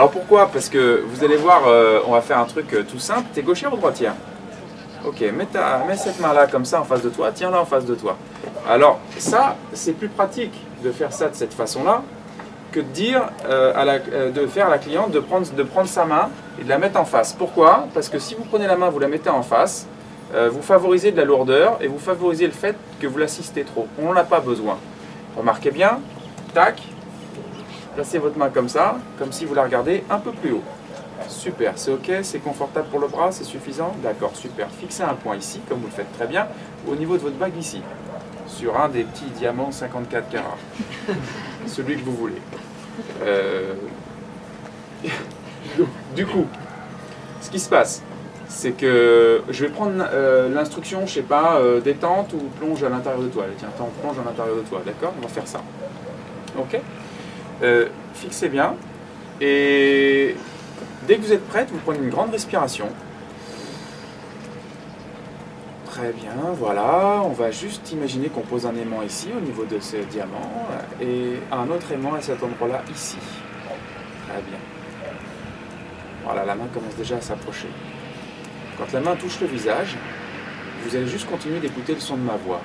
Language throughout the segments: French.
Alors pourquoi? Parce que vous allez voir, euh, on va faire un truc euh, tout simple. T'es gauchère ou droitière? Ok, mets, ta- mets cette main-là comme ça en face de toi, tiens-la en face de toi. Alors ça, c'est plus pratique de faire ça de cette façon-là que de dire euh, de faire à la cliente de prendre, de prendre sa main et de la mettre en face. Pourquoi? Parce que si vous prenez la main, vous la mettez en face, vous favorisez de la lourdeur et vous favorisez le fait que vous l'assistez trop. On n'en a pas besoin. Remarquez bien, tac, placez votre main comme ça, comme si vous la regardez un peu plus haut. Super, c'est ok, c'est confortable pour le bras, c'est suffisant D'accord, super. Fixez un point ici, comme vous le faites très bien, au niveau de votre bague ici, sur un des petits diamants 54 carats. Celui que vous voulez. Euh, Du coup, ce qui se passe, c'est que je vais prendre euh, l'instruction, je sais pas, euh, détente ou plonge à l'intérieur de toi. Tiens, attends, plonge à l'intérieur de toi, d'accord? On va faire ça. Ok? Euh, Fixez bien. Et dès que vous êtes prête, vous prenez une grande respiration. Très bien, voilà. On va juste imaginer qu'on pose un aimant ici, au niveau de ce diamant, et un autre aimant à cet endroit-là, ici. Très bien. Voilà, la main commence déjà à s'approcher. Quand la main touche le visage, vous allez juste continuer d'écouter le son de ma voix.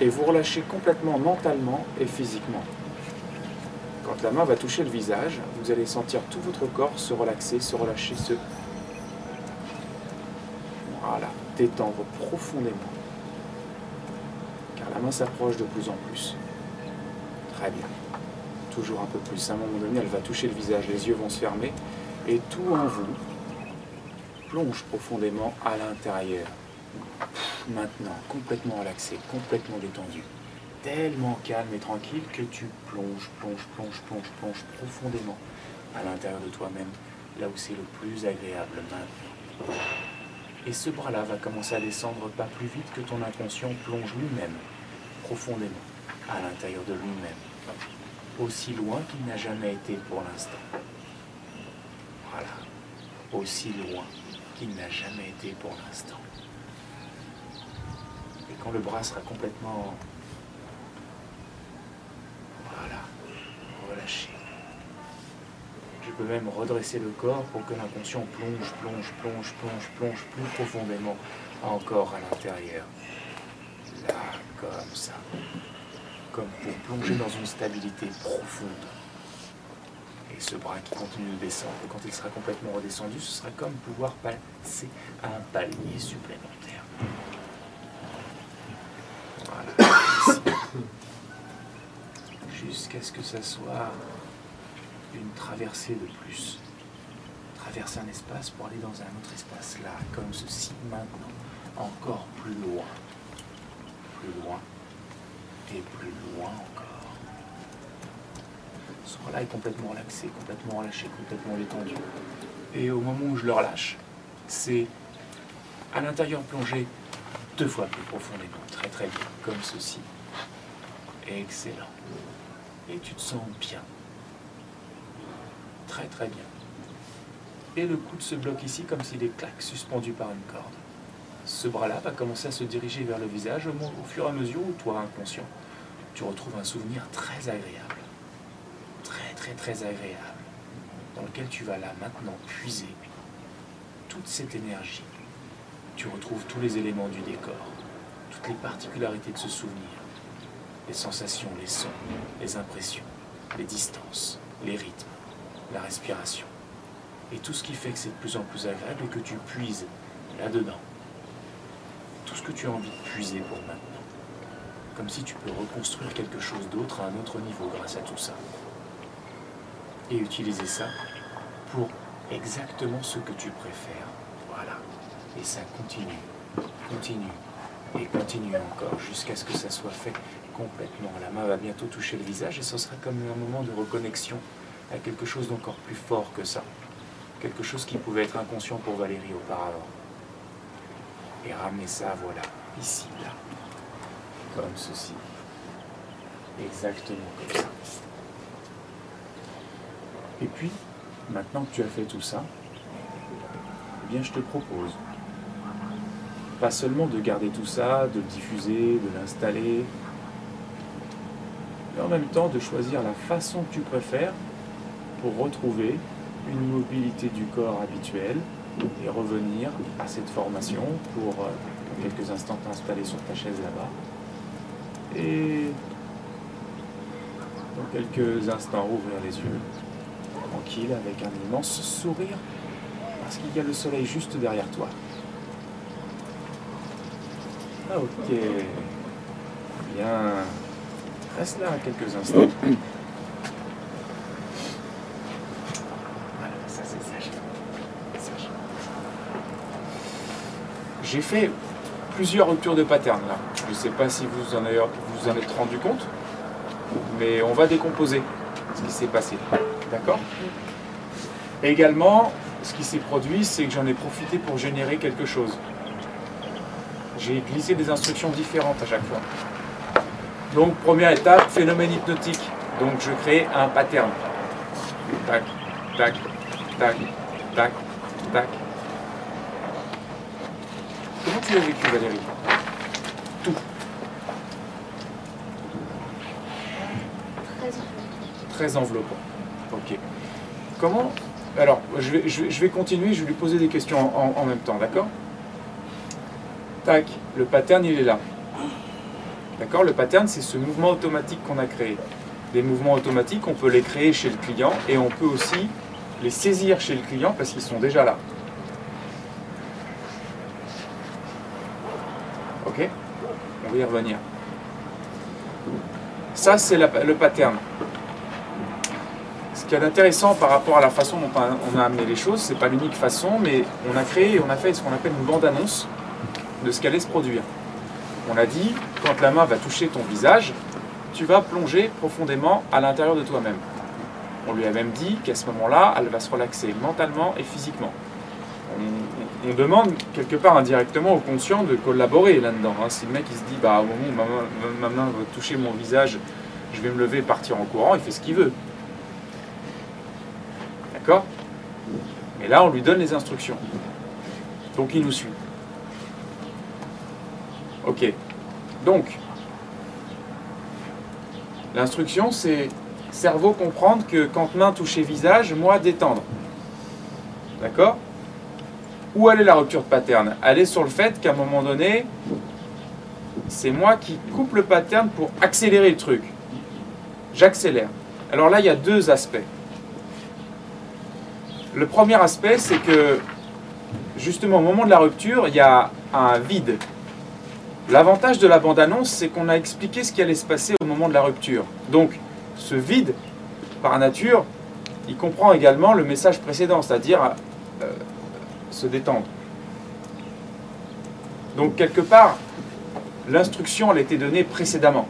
Et vous relâchez complètement mentalement et physiquement. Quand la main va toucher le visage, vous allez sentir tout votre corps se relaxer, se relâcher, se... Voilà, détendre profondément. Car la main s'approche de plus en plus. Très bien. Toujours un peu plus. À un moment donné, elle va toucher le visage, les yeux vont se fermer. Et tout en vous plonge profondément à l'intérieur. Maintenant, complètement relaxé, complètement détendu. Tellement calme et tranquille que tu plonges, plonges, plonges, plonges, plonges profondément à l'intérieur de toi-même, là où c'est le plus agréable maintenant. Et ce bras-là va commencer à descendre pas plus vite que ton inconscient plonge lui-même, profondément, à l'intérieur de lui-même, aussi loin qu'il n'a jamais été pour l'instant. Voilà, aussi loin qu'il n'a jamais été pour l'instant. Et quand le bras sera complètement... Voilà, relâché. Je peux même redresser le corps pour que l'inconscient plonge, plonge, plonge, plonge, plonge plus profondément encore à l'intérieur. Là, comme ça. Comme pour plonger dans une stabilité profonde. Et ce bras qui continue de descendre, quand il sera complètement redescendu, ce sera comme pouvoir passer à un palier supplémentaire. Voilà. Jusqu'à ce que ça soit une traversée de plus. Traverser un espace pour aller dans un autre espace là, comme ceci maintenant, encore plus loin. Plus loin. Et plus loin encore. Ce bras-là est complètement relaxé, complètement relâché, complètement détendu. Et au moment où je le relâche, c'est à l'intérieur plongé deux fois plus profondément, très très bien, comme ceci. Excellent. Et tu te sens bien. Très bien. Et le coude se bloque ici comme s'il est clac suspendu par une corde. Ce bras-là va commencer à se diriger vers le visage au fur et à mesure où toi, inconscient, tu retrouves un souvenir très agréable. Très très très agréable. Dans lequel tu vas là maintenant puiser toute cette énergie. Tu retrouves tous les éléments du décor, toutes les particularités de ce souvenir, les sensations, les sons, les impressions, les distances, les rythmes, la respiration. Et tout ce qui fait que c'est de plus en plus agréable et que tu puises là-dedans. Tout ce que tu as envie de puiser pour maintenant. Comme si tu peux reconstruire quelque chose d'autre à un autre niveau grâce à tout ça. Et utiliser ça pour exactement ce que tu préfères. Voilà. Et ça continue, continue et continue encore jusqu'à ce que ça soit fait complètement. La main va bientôt toucher le visage et ce sera comme un moment de reconnexion à quelque chose d'encore plus fort que ça. Quelque chose qui pouvait être inconscient pour Valérie auparavant. Et ramener ça, voilà, ici, là. Comme ceci. Exactement comme ça. Et puis, maintenant que tu as fait tout ça, eh bien je te propose pas seulement de garder tout ça, de le diffuser, de l'installer, mais en même temps de choisir la façon que tu préfères retrouver une mobilité du corps habituelle et revenir à cette formation pour euh, quelques instants t'installer sur ta chaise là-bas. Et dans quelques instants ouvrir les yeux, tranquille, avec un immense sourire, parce qu'il y a le soleil juste derrière toi. Ah, ok. Bien. Reste là quelques instants. Voilà, ça c'est sage. Sage. J'ai fait plusieurs ruptures de pattern là. Je ne sais pas si vous en, avez, vous en êtes rendu compte, mais on va décomposer ce qui s'est passé. D'accord? Également, ce qui s'est produit, c'est que j'en ai profité pour générer quelque chose. J'ai glissé des instructions différentes à chaque fois. Donc, première étape, phénomène hypnotique. Donc, je crée un pattern. Tac, tac, tac, tac, tac. Comment tu l'as vécu, Valérie Tout. Très enveloppant. Ok. Comment Alors, je vais, je vais- je vais continuer, je vais lui poser des questions en, en- en même temps, d'accord Tac, le pattern, il est là. D'accord Le pattern, c'est ce mouvement automatique qu'on a créé. Des mouvements automatiques, on peut les créer chez le client et on peut aussi les saisir chez le client parce qu'ils sont déjà là. Ok Revenir. Ça, c'est le pattern. Ce qui est intéressant par rapport à la façon dont on a- amené les choses, c'est pas l'unique façon, mais on a créé, on a fait ce qu'on appelle une bande-annonce de ce qu'allait se produire. On a dit, quand la main va toucher ton visage, tu vas plonger profondément à l'intérieur de toi-même. On lui a même dit qu'à ce moment-là, elle va se relaxer mentalement et physiquement. On demande quelque part indirectement au conscient de collaborer là-dedans. hein. Si le mec il se dit, bah, au moment où ma main, ma main va toucher mon visage, je vais me lever partir en courant, il fait ce qu'il veut. D'accord? Et là, on lui donne les instructions. Donc il nous suit. Ok. Donc, l'instruction, c'est cerveau comprendre que quand main toucher visage, moi détendre. D'accord? Où elle est la rupture de pattern? Elle est sur le fait qu'à un moment donné, c'est moi qui coupe le pattern pour accélérer le truc. J'accélère. Alors là, il y a deux aspects. Le premier aspect, c'est que justement au moment de la rupture, il y a un vide. L'avantage de la bande-annonce, c'est qu'on a expliqué ce qui allait se passer au moment de la rupture. Donc, ce vide, par nature, il comprend également le message précédent, c'est-à-dire euh, se détendre. Donc, quelque part, l'instruction, elle a été donnée précédemment.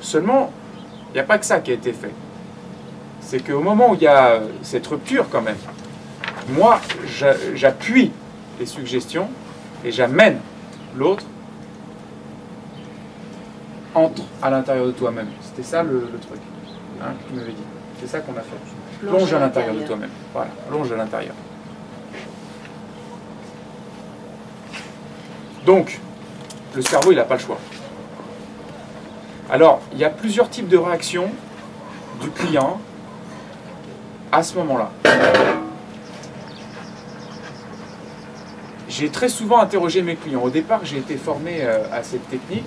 Seulement, il n'y a pas que ça qui a été fait. C'est qu'au moment où il y a cette rupture, quand même, moi, j'a- j'appuie les suggestions et j'amène l'autre entre à l'intérieur de toi-même. C'était ça le, le truc hein, que tu m'avais dit. C'est ça qu'on a fait. Plonge à l'intérieur de toi-même. Voilà, plonge à l'intérieur. Donc, le cerveau, il n'a pas le choix. Alors, il y a plusieurs types de réactions du client à ce moment-là. J'ai très souvent interrogé mes clients. Au départ, j'ai été formé euh, à cette technique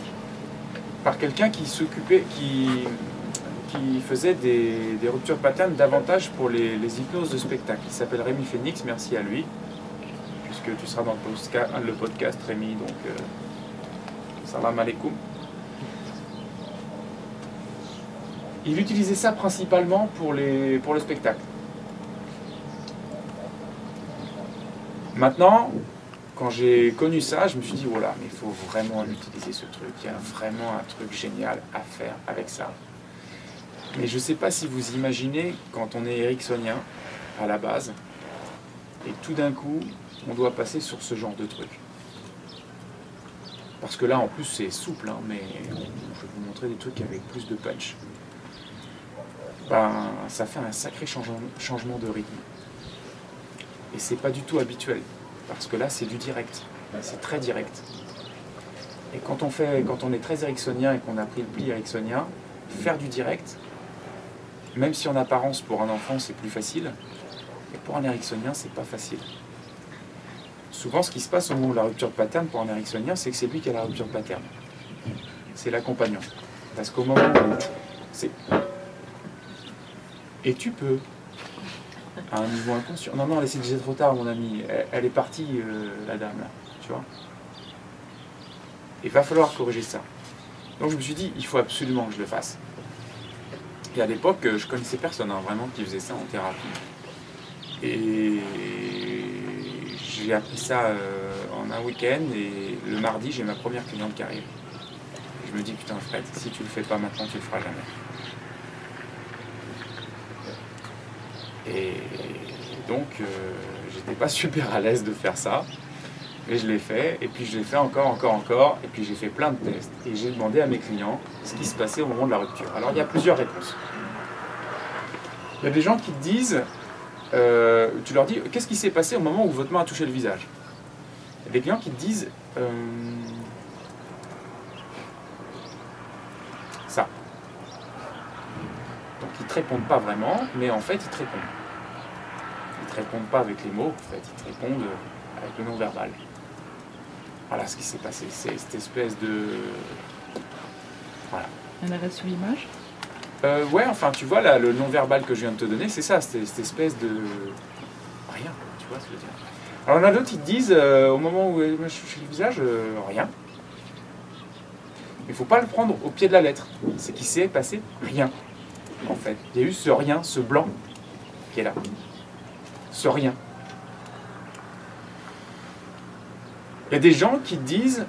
par quelqu'un qui s'occupait, qui, qui faisait des, ruptures patterns davantage pour les, les hypnoses de spectacle. Il s'appelle Rémi Phoenix, merci à lui, puisque tu seras dans le podcast, le podcast Rémi, donc euh, salam alaikum. Il utilisait ça principalement pour, les, pour le spectacle. Maintenant, quand j'ai connu ça, je me suis dit, voilà, mais il faut vraiment utiliser ce truc. Il y a vraiment un truc génial à faire avec ça. Mais je ne sais pas si vous imaginez, quand on est ericksonien à la base, et tout d'un coup, on doit passer sur ce genre de truc. Parce que là, en plus, c'est souple, hein, mais je vais vous montrer des trucs avec plus de punch. Ben, ça fait un sacré changement, de rythme. Et c'est pas du tout habituel. Parce que là, c'est du direct. C'est très direct. Et quand on, fait, quand on est très ericksonien et qu'on a pris le pli ericksonien, faire du direct, même si en apparence pour un enfant c'est plus facile, et pour un ericksonien c'est pas facile. Souvent ce qui se passe au moment de la rupture de pattern pour un ericksonien, c'est que c'est lui qui a la rupture de pattern. C'est l'accompagnant. Parce qu'au moment où c'est... Et tu peux, à un niveau inconscient. Non, non, c'est déjà trop tard, mon ami. Elle, est partie, euh, la dame, là. Tu vois? Il va falloir corriger ça. Donc je me suis dit, il faut absolument que je le fasse. Et à l'époque, je connaissais personne hein, vraiment qui faisait ça en thérapie. Et j'ai appris ça euh, en un week-end et le mardi, j'ai ma première cliente qui arrive. je me dis, putain, Fred, si tu le fais pas maintenant, tu le feras jamais. Et donc, euh, j'étais pas super à l'aise de faire ça. Et je l'ai fait, et puis je l'ai fait encore, encore, encore, et puis j'ai fait plein de tests. Et j'ai demandé à mes clients ce qui se passait au moment de la rupture. Alors il y a plusieurs réponses. Il y a des gens qui te disent, euh, tu leur dis, qu'est-ce qui s'est passé au moment où votre main a touché le visage Il y a des clients qui te disent, euh, ça. Donc ils ne te répondent pas vraiment, mais en fait ils te répondent. Ils ne te répondent pas avec les mots, en fait, ils te répondent avec le non-verbal. Voilà ce qui s'est passé. C'est cette espèce de. Voilà. Un arrêt sur l'image? Euh, Ouais, enfin, tu vois, là, le non-verbal que je viens de te donner, c'est ça, cette, cette espèce de. Rien, tu vois ce que je veux dire. Alors, il y en a d'autres, ils te disent, euh, au moment où je suis le visage, euh, rien. Il ne faut pas le prendre au pied de la lettre. C'est qu'il s'est passé rien, en fait. Il y a eu ce rien, ce blanc qui est là. Ce rien. Il y a des gens qui disent,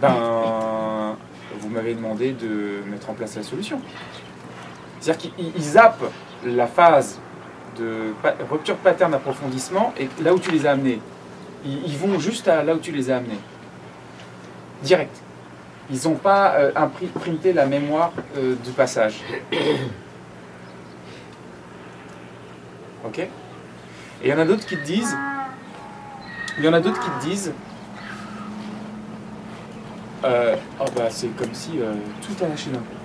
ben, vous m'avez demandé de mettre en place la solution. C'est-à-dire qu'ils zappent la phase de rupture pattern d'approfondissement et là où tu les as amenés. Ils, vont juste à là où tu les as amenés. Direct. Ils n'ont pas euh, imprimé la mémoire euh, du passage. Ok? Et il y en a d'autres qui te disent, il y en a d'autres qui te disent, oh bah, c'est comme si tout a lâché d'un coup.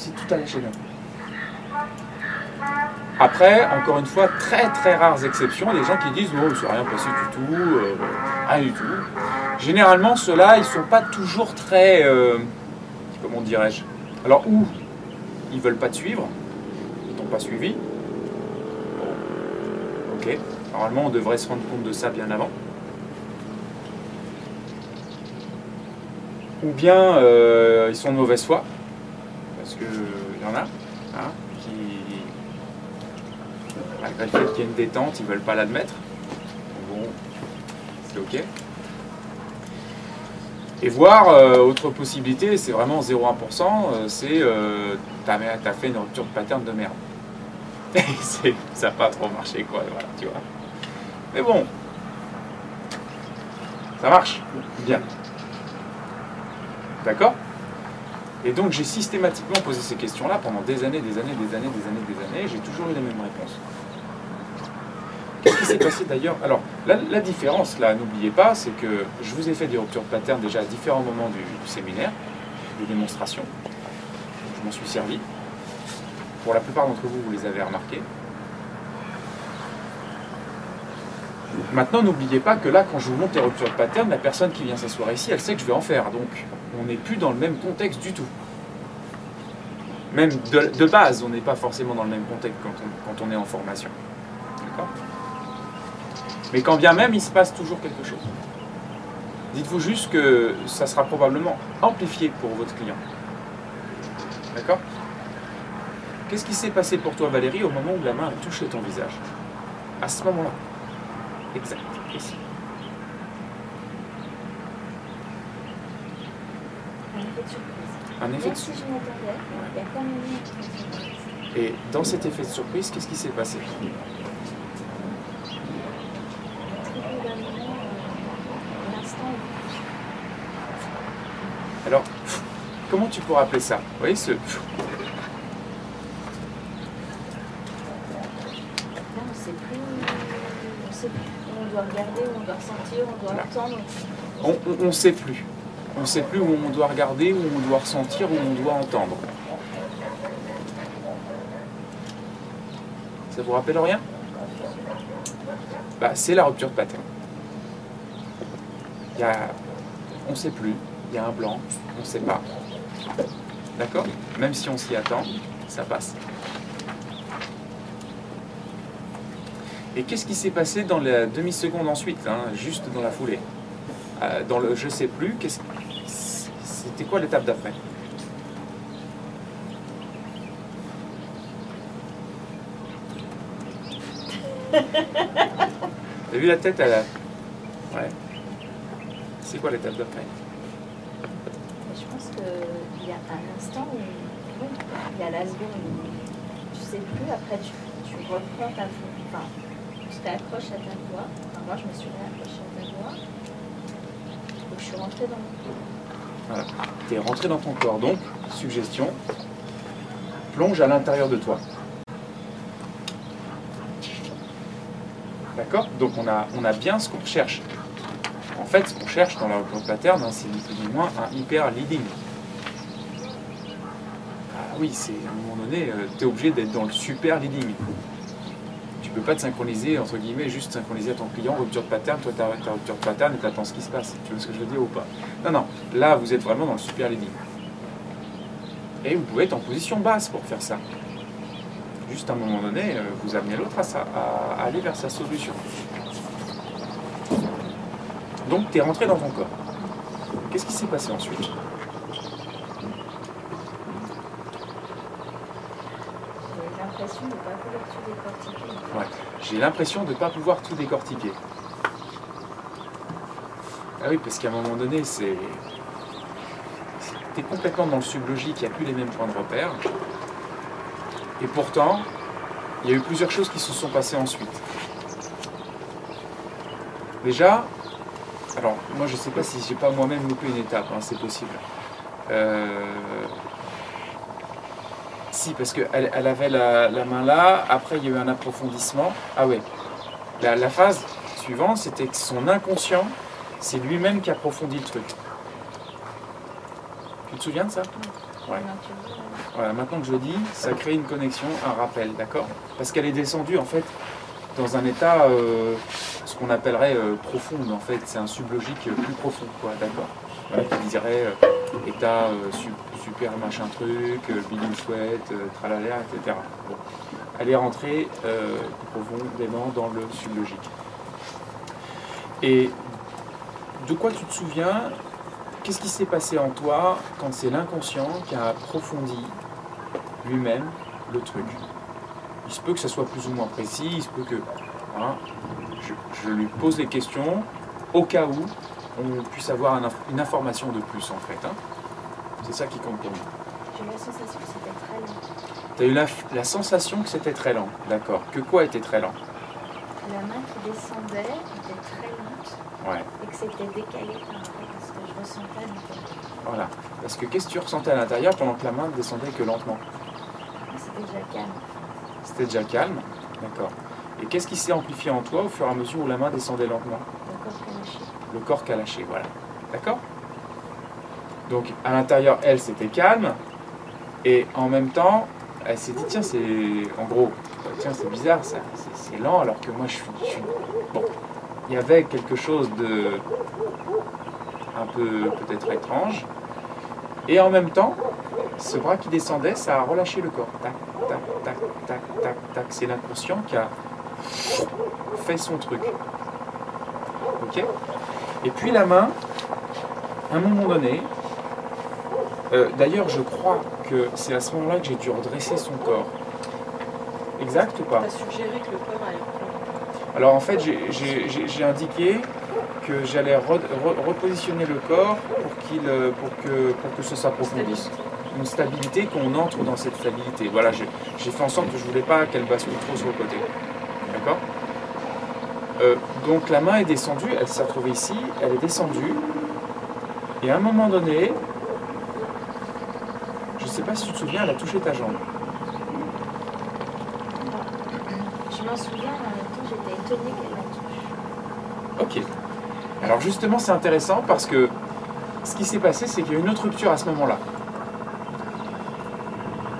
Si tout a lâché d'un coup. Après, encore une fois, très très rares exceptions, des gens qui disent oh, c'est rien passé du tout, euh, rien du tout. Généralement, ceux-là, ils sont pas toujours très. Euh, comment dirais-je? Alors, ou ils veulent pas te suivre, ils t'ont pas suivi. ok. Normalement, on devrait se rendre compte de ça bien avant. Ou bien euh, ils sont de mauvaise foi, parce qu'il y en a, hein, qui, malgré le fait qu'il y ait une détente, ils ne veulent pas l'admettre. Bon, c'est ok. Et voir, euh, autre possibilité, c'est vraiment 0,1%, euh, c'est euh, t'as as fait une rupture de pattern de merde. ça n'a pas trop marché, quoi, voilà, tu vois. Mais bon, ça marche? Bien. D'accord? Et donc j'ai systématiquement posé ces questions-là pendant des années, des années, des années, des années, des années, et j'ai toujours eu les mêmes réponses. Qu'est-ce qui s'est passé d'ailleurs? Alors, la, différence, là, n'oubliez pas, c'est que je vous ai fait des ruptures de pattern déjà à différents moments du, séminaire, des démonstrations. Je m'en suis servi. Pour la plupart d'entre vous, vous les avez remarquées. Maintenant, n'oubliez pas que là, quand je vous montre les ruptures de pattern, la personne qui vient s'asseoir ici, elle sait que je vais en faire. Donc, on n'est plus dans le même contexte du tout. Même de, base, on n'est pas forcément dans le même contexte quand on, est en formation. D'accord? Mais quand bien même, il se passe toujours quelque chose. Dites-vous juste que ça sera probablement amplifié pour votre client. D'accord? Qu'est-ce qui s'est passé pour toi, Valérie, au moment où la main a touché ton visage? À ce moment-là Exact, ici. Un effet de surprise. Un effet de surprise. Et dans cet effet de surprise, qu'est-ce qui s'est passé? Alors, comment tu pourrais appeler ça? Vous voyez ce on doit ne sait plus. on ne sait plus où on doit regarder, où on doit ressentir, où on doit entendre. Ça vous rappelle rien? Bah, C'est la rupture de pattern. Il y a, on ne sait plus, il y a un blanc, on ne sait pas. D'accord? Même si on s'y attend, ça passe. Et qu'est-ce qui s'est passé dans la demi-seconde ensuite, hein, juste dans la foulée euh, Dans le je sais plus, c'était quoi l'étape d'après? T'as vu la tête à la... Ouais. C'est quoi l'étape d'après? Je pense qu'il y a un instant où il y a la seconde où tu sais plus, après tu, reprends ta enfin, tu t'accroches à ta voix. Enfin, moi je me suis réaccrochée à ta voix. Donc je suis rentrée dans mon corps. Voilà. Tu es rentré dans ton corps. Donc, suggestion, plonge à l'intérieur de toi. D'accord? Donc on a, on a bien ce qu'on cherche. En fait, ce qu'on cherche dans la reconnaissance pattern, hein, c'est ni plus ni moins un hyper leading. Ah oui, c'est à un moment donné, euh, tu es obligé d'être dans le super leading. Tu peux pas te synchroniser, entre guillemets, juste synchroniser à ton client, rupture de pattern, toi tu as rupture de pattern et tu attends ce qui se passe. Tu vois ce que je veux dire ou pas? Non, non, là vous êtes vraiment dans le super leading. Et vous pouvez être en position basse pour faire ça juste à un moment donné, euh, vous amenez l'autre à, aller vers sa solution. Donc tu es rentré dans ton corps. Qu'est-ce qui s'est passé ensuite? J'ai l'impression de ne pas pouvoir tout décortiquer. Ah oui, parce qu'à un moment donné, c'est. Tu es complètement dans le sublogique, il n'y a plus les mêmes points de repère. Et pourtant, il y a eu plusieurs choses qui se sont passées ensuite. Déjà, alors moi je ne sais pas si j'ai pas moi-même loupé une étape, hein, c'est possible. Euh, si, parce qu'elle elle avait la, main là, après il y a eu un approfondissement. Ah ouais, la, la phase suivante, c'était que son inconscient, c'est lui-même qui approfondit le truc. Tu te souviens de ça? Ouais. Voilà, maintenant que je le dis, ça crée une connexion, un rappel, d'accord? Parce qu'elle est descendue en fait dans un état, euh, ce qu'on appellerait euh, profond, en fait, c'est un sublogique plus profond, quoi, d'accord? Voilà, Qui dirait euh, état super machin truc, Billy Sweat, tralala, etc. Elle est rentrée profondément dans le sublogique. Et de quoi tu te souviens? Qu'est-ce qui s'est passé en toi quand c'est l'inconscient qui a approfondi lui-même le truc? Il se peut que ça soit plus ou moins précis, il se peut que je, lui pose des questions au cas où on puisse avoir une information de plus en fait. Hein. C'est ça qui compte pour moi. J'ai eu la sensation que c'était très lent. Tu as eu la, la sensation que c'était très lent, d'accord. Que quoi était très lent? La main qui descendait était très lente ouais. et que c'était décalé par voilà. Parce que qu'est-ce que tu ressentais à l'intérieur pendant que la main ne descendait que lentement? C'était déjà calme. C'était déjà calme D'accord. Et qu'est-ce qui s'est amplifié en toi au fur et à mesure où la main descendait lentement? Le corps qui a lâché. Voilà. D'accord? Donc à l'intérieur, elle, c'était calme. Et en même temps, elle s'est dit, tiens, c'est. En gros, tiens, c'est bizarre, ça, c'est lent, alors que moi, je suis. Bon, il y avait quelque chose de un peu peut-être étrange. Et en même temps, ce bras qui descendait, ça a relâché le corps. Tac, tac, tac, tac, tac, tac. C'est l'inconscient qui a fait son truc. Ok? Et puis la main, à un moment donné, euh, d'ailleurs je crois que c'est à ce moment-là que j'ai dû redresser son corps. Exact ou pas? Suggéré que le corps allait Alors en fait, j'ai indiqué que j'allais repositionner le corps pour, qu'il, euh, pour, que, pour que ça s'approfondisse. Une stabilité, qu'on entre dans cette stabilité. Voilà, j'ai, fait en sorte que je ne voulais pas qu'elle bascule trop sur le côté. D'accord? Euh, Donc la main est descendue, elle s'est retrouvée ici, elle est descendue. Et à un moment donné, je ne sais pas si tu te souviens, elle a touché ta jambe. Je m'en souviens, j'étais étonnée qu'elle la touche. Ok. Alors justement, c'est intéressant parce que ce qui s'est passé, c'est qu'il y a eu une autre rupture à ce moment-là.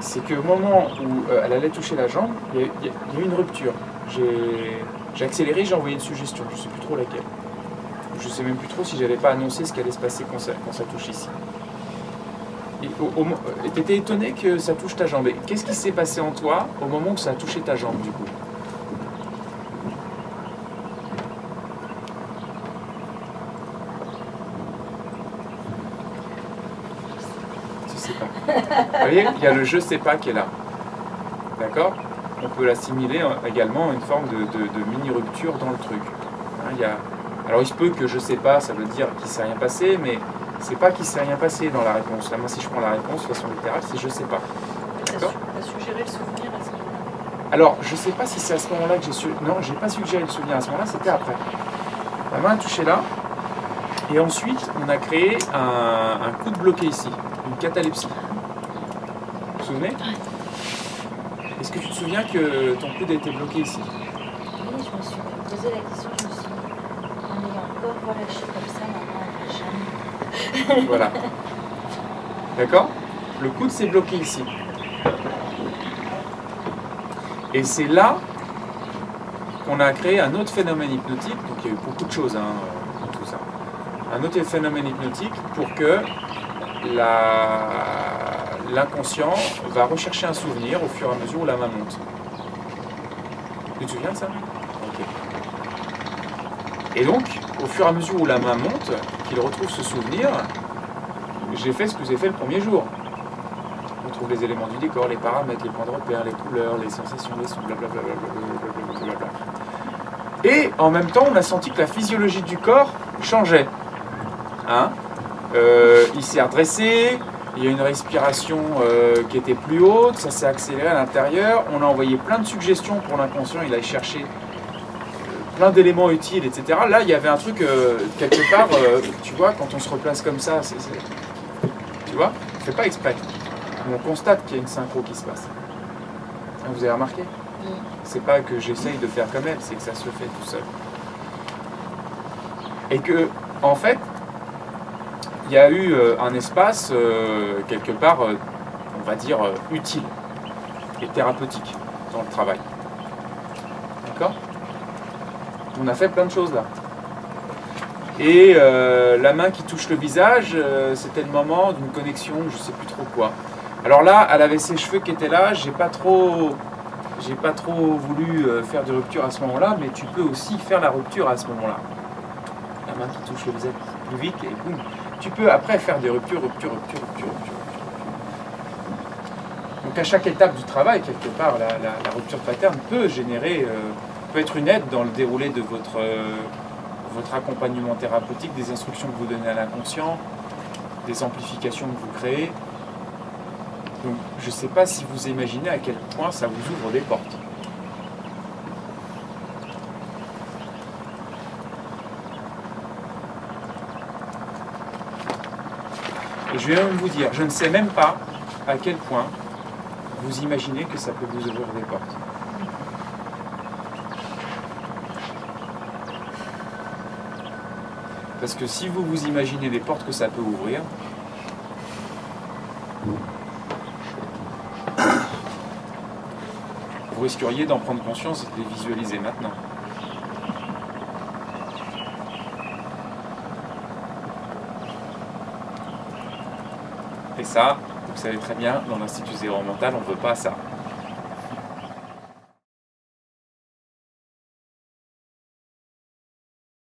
C'est qu'au moment où euh, elle allait toucher la jambe, il y, a, il y a eu une rupture. J'ai accéléré, j'ai envoyé une suggestion, je ne sais plus trop laquelle. Je ne sais même plus trop si j'avais pas annoncé ce qui allait se passer quand ça, quand ça touche ici. Et tu étais étonné que ça touche ta jambe. Qu'est-ce qui s'est passé en toi au moment où ça a touché ta jambe du coup? Tu sais pas. Vous voyez, il y a le je sais pas qui est là. D'accord? On peut l'assimiler également à une forme de, mini-rupture dans le truc. Hein, il y a... Alors il se peut que je sais pas, ça veut dire qu'il ne s'est rien passé, mais c'est pas qu'il s'est rien passé dans la réponse. Là, moi, si je prends la réponse de façon littérale, c'est je sais pas. As suggéré le souvenir à ce moment-là Alors, je sais pas si c'est à ce moment-là que j'ai su. Non, j'ai pas suggéré le souvenir à ce moment-là, c'était après. La main a touché là, et ensuite, on a créé un, un coup de bloqué ici, une catalepsie. Vous vous souvenez Est-ce que tu te souviens que ton coude a été bloqué ici Oui, je me suis posé la question, je me suis dit, on est encore relâché comme ça, maman, elle va jamais voilà. D'accord? Le coude s'est bloqué ici. Et c'est là qu'on a créé un autre phénomène hypnotique. Donc il y a eu beaucoup de choses hein, dans tout ça. Un autre phénomène hypnotique pour que l'inconscient va rechercher un souvenir au fur et à mesure où la main monte. Tu te souviens de ça? Et donc, au fur et à mesure où la main monte, qu'il retrouve ce souvenir, j'ai fait ce que j'ai fait le premier jour. On trouve les éléments du décor, les paramètres, les points de repère, les couleurs, les sensations, les sons, blablabla. Et en même temps, on a senti que la physiologie du corps changeait. Hein? Euh, il s'est redressé, il y a une respiration euh, qui était plus haute, ça s'est accéléré à l'intérieur. On a envoyé plein de suggestions pour l'inconscient, il a cherché plein d'éléments utiles, etc. Là, il y avait un truc, euh, quelque part, euh, tu vois, quand on se replace comme ça, c'est, tu vois, on fait pas exprès. on constate qu'il y a une synchro qui se passe. Ah, vous avez remarqué? C'est pas que j'essaye de faire comme elle, c'est que ça se fait tout seul. Et que, en fait, il y a eu euh, un espace, quelque part, on va dire, utile et thérapeutique dans le travail. D'accord? On a fait plein de choses là. Et euh, la main qui touche le visage, euh, c'était le moment d'une connexion, je sais plus trop quoi. Alors là, elle avait ses cheveux qui étaient là, j'ai pas trop, j'ai pas trop voulu euh, faire de rupture à ce moment-là, mais tu peux aussi faire la rupture à ce moment-là. La main qui touche le visage plus vite et boum. Tu peux après faire des ruptures, rupture, rupture, rupture, rupture. Donc à chaque étape du travail, quelque part, la, rupture pattern peut générer peut être une aide dans le déroulé de votre, euh, votre accompagnement thérapeutique, des instructions que vous donnez à l'inconscient, des amplifications que vous créez. Donc je ne sais pas si vous imaginez à quel point ça vous ouvre des portes. Et je vais même vous dire, je ne sais même pas à quel point vous imaginez que ça peut vous ouvrir des portes. Parce que si vous vous imaginez les portes que ça peut ouvrir, vous risqueriez d'en prendre conscience et de les visualiser maintenant. Ça, vous savez très bien, dans l'Institut Zéro Mental, on ne veut pas ça.